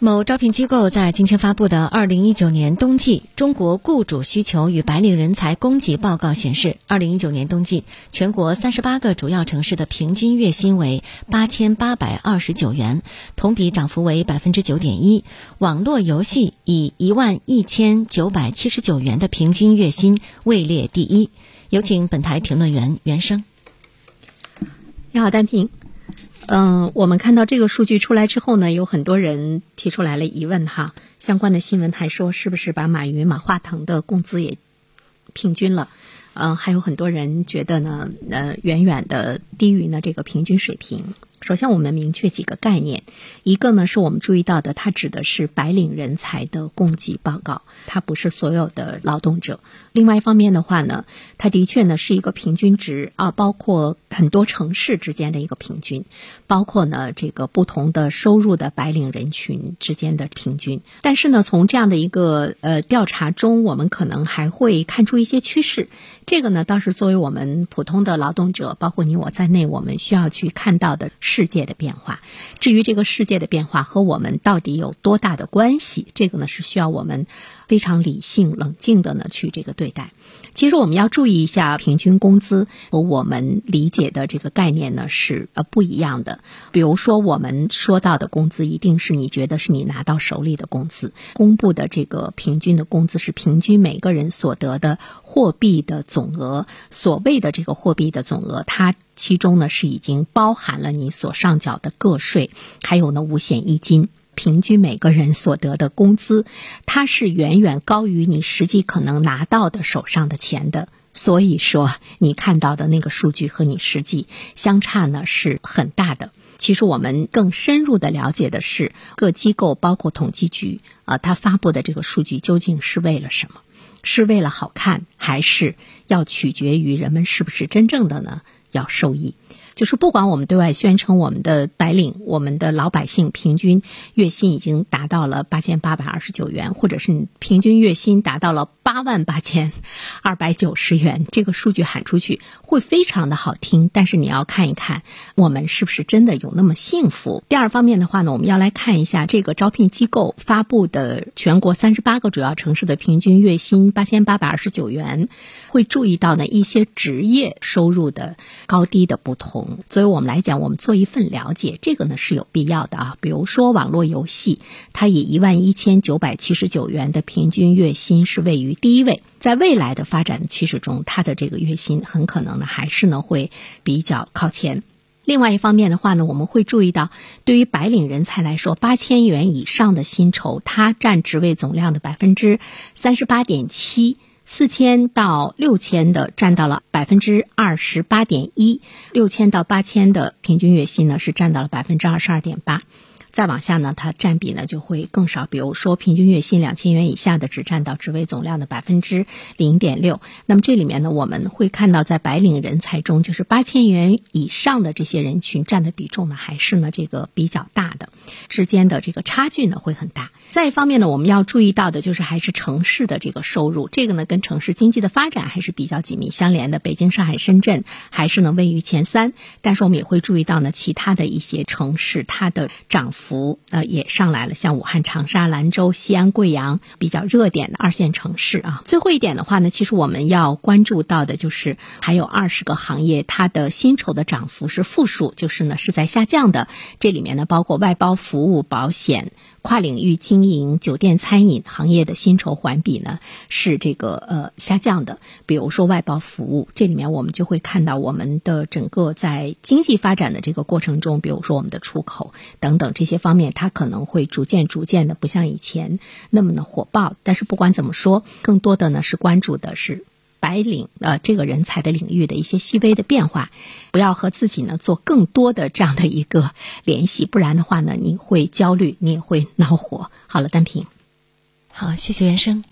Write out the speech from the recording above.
某招聘机构在今天发布的《二零一九年冬季中国雇主需求与白领人才供给报告》显示，二零一九年冬季全国三十八个主要城市的平均月薪为八千八百二十九元，同比涨幅为百分之九点一。网络游戏以一万一千九百七十九元的平均月薪位列第一。有请本台评论员袁生。你好，单平。嗯，我们看到这个数据出来之后呢，有很多人提出来了疑问哈。相关的新闻还说，是不是把马云、马化腾的工资也平均了？嗯，还有很多人觉得呢，呃，远远的低于呢这个平均水平。首先，我们明确几个概念。一个呢，是我们注意到的，它指的是白领人才的供给报告，它不是所有的劳动者。另外一方面的话呢，它的确呢是一个平均值啊，包括很多城市之间的一个平均，包括呢这个不同的收入的白领人群之间的平均。但是呢，从这样的一个呃调查中，我们可能还会看出一些趋势。这个呢，倒是作为我们普通的劳动者，包括你我在内，我们需要去看到的。世界的变化，至于这个世界的变化和我们到底有多大的关系，这个呢是需要我们非常理性、冷静的呢去这个对待。其实我们要注意一下，平均工资和我们理解的这个概念呢是呃不一样的。比如说，我们说到的工资，一定是你觉得是你拿到手里的工资。公布的这个平均的工资是平均每个人所得的货币的总额。所谓的这个货币的总额，它其中呢是已经包含了你所上缴的个税，还有呢五险一金。平均每个人所得的工资，它是远远高于你实际可能拿到的手上的钱的。所以说，你看到的那个数据和你实际相差呢是很大的。其实我们更深入的了解的是，各机构包括统计局啊，它发布的这个数据究竟是为了什么？是为了好看，还是要取决于人们是不是真正的呢？要受益？就是不管我们对外宣称我们的白领、我们的老百姓平均月薪已经达到了八千八百二十九元，或者是平均月薪达到了八万八千二百九十元，这个数据喊出去会非常的好听。但是你要看一看，我们是不是真的有那么幸福？第二方面的话呢，我们要来看一下这个招聘机构发布的全国三十八个主要城市的平均月薪八千八百二十九元，会注意到呢一些职业收入的高低的不同。作为我们来讲，我们做一份了解，这个呢是有必要的啊。比如说网络游戏，它以一万一千九百七十九元的平均月薪是位于第一位。在未来的发展趋势中，它的这个月薪很可能呢还是呢会比较靠前。另外一方面的话呢，我们会注意到，对于白领人才来说，八千元以上的薪酬，它占职位总量的百分之三十八点七。四千到六千的占到了百分之二十八点一，六千到八千的平均月薪呢是占到了百分之二十二点八。再往下呢，它占比呢就会更少。比如说，平均月薪两千元以下的只占到职位总量的百分之零点六。那么这里面呢，我们会看到，在白领人才中，就是八千元以上的这些人群占的比重呢，还是呢这个比较大的，之间的这个差距呢会很大。再一方面呢，我们要注意到的就是还是城市的这个收入，这个呢跟城市经济的发展还是比较紧密相连的。北京、上海、深圳还是呢位于前三，但是我们也会注意到呢，其他的一些城市它的涨幅呃也上来了，像武汉、长沙、兰州、西安、贵阳比较热点的二线城市啊。最后一点的话呢，其实我们要关注到的就是还有二十个行业它的薪酬的涨幅是负数，就是呢是在下降的。这里面呢包括外包服务、保险。跨领域经营酒店餐饮行业的薪酬环比呢是这个呃下降的。比如说外包服务，这里面我们就会看到我们的整个在经济发展的这个过程中，比如说我们的出口等等这些方面，它可能会逐渐逐渐的不像以前那么的火爆。但是不管怎么说，更多的呢是关注的是。白领呃，这个人才的领域的一些细微的变化，不要和自己呢做更多的这样的一个联系，不然的话呢，你会焦虑，你也会恼火。好了，单平，好，谢谢袁生。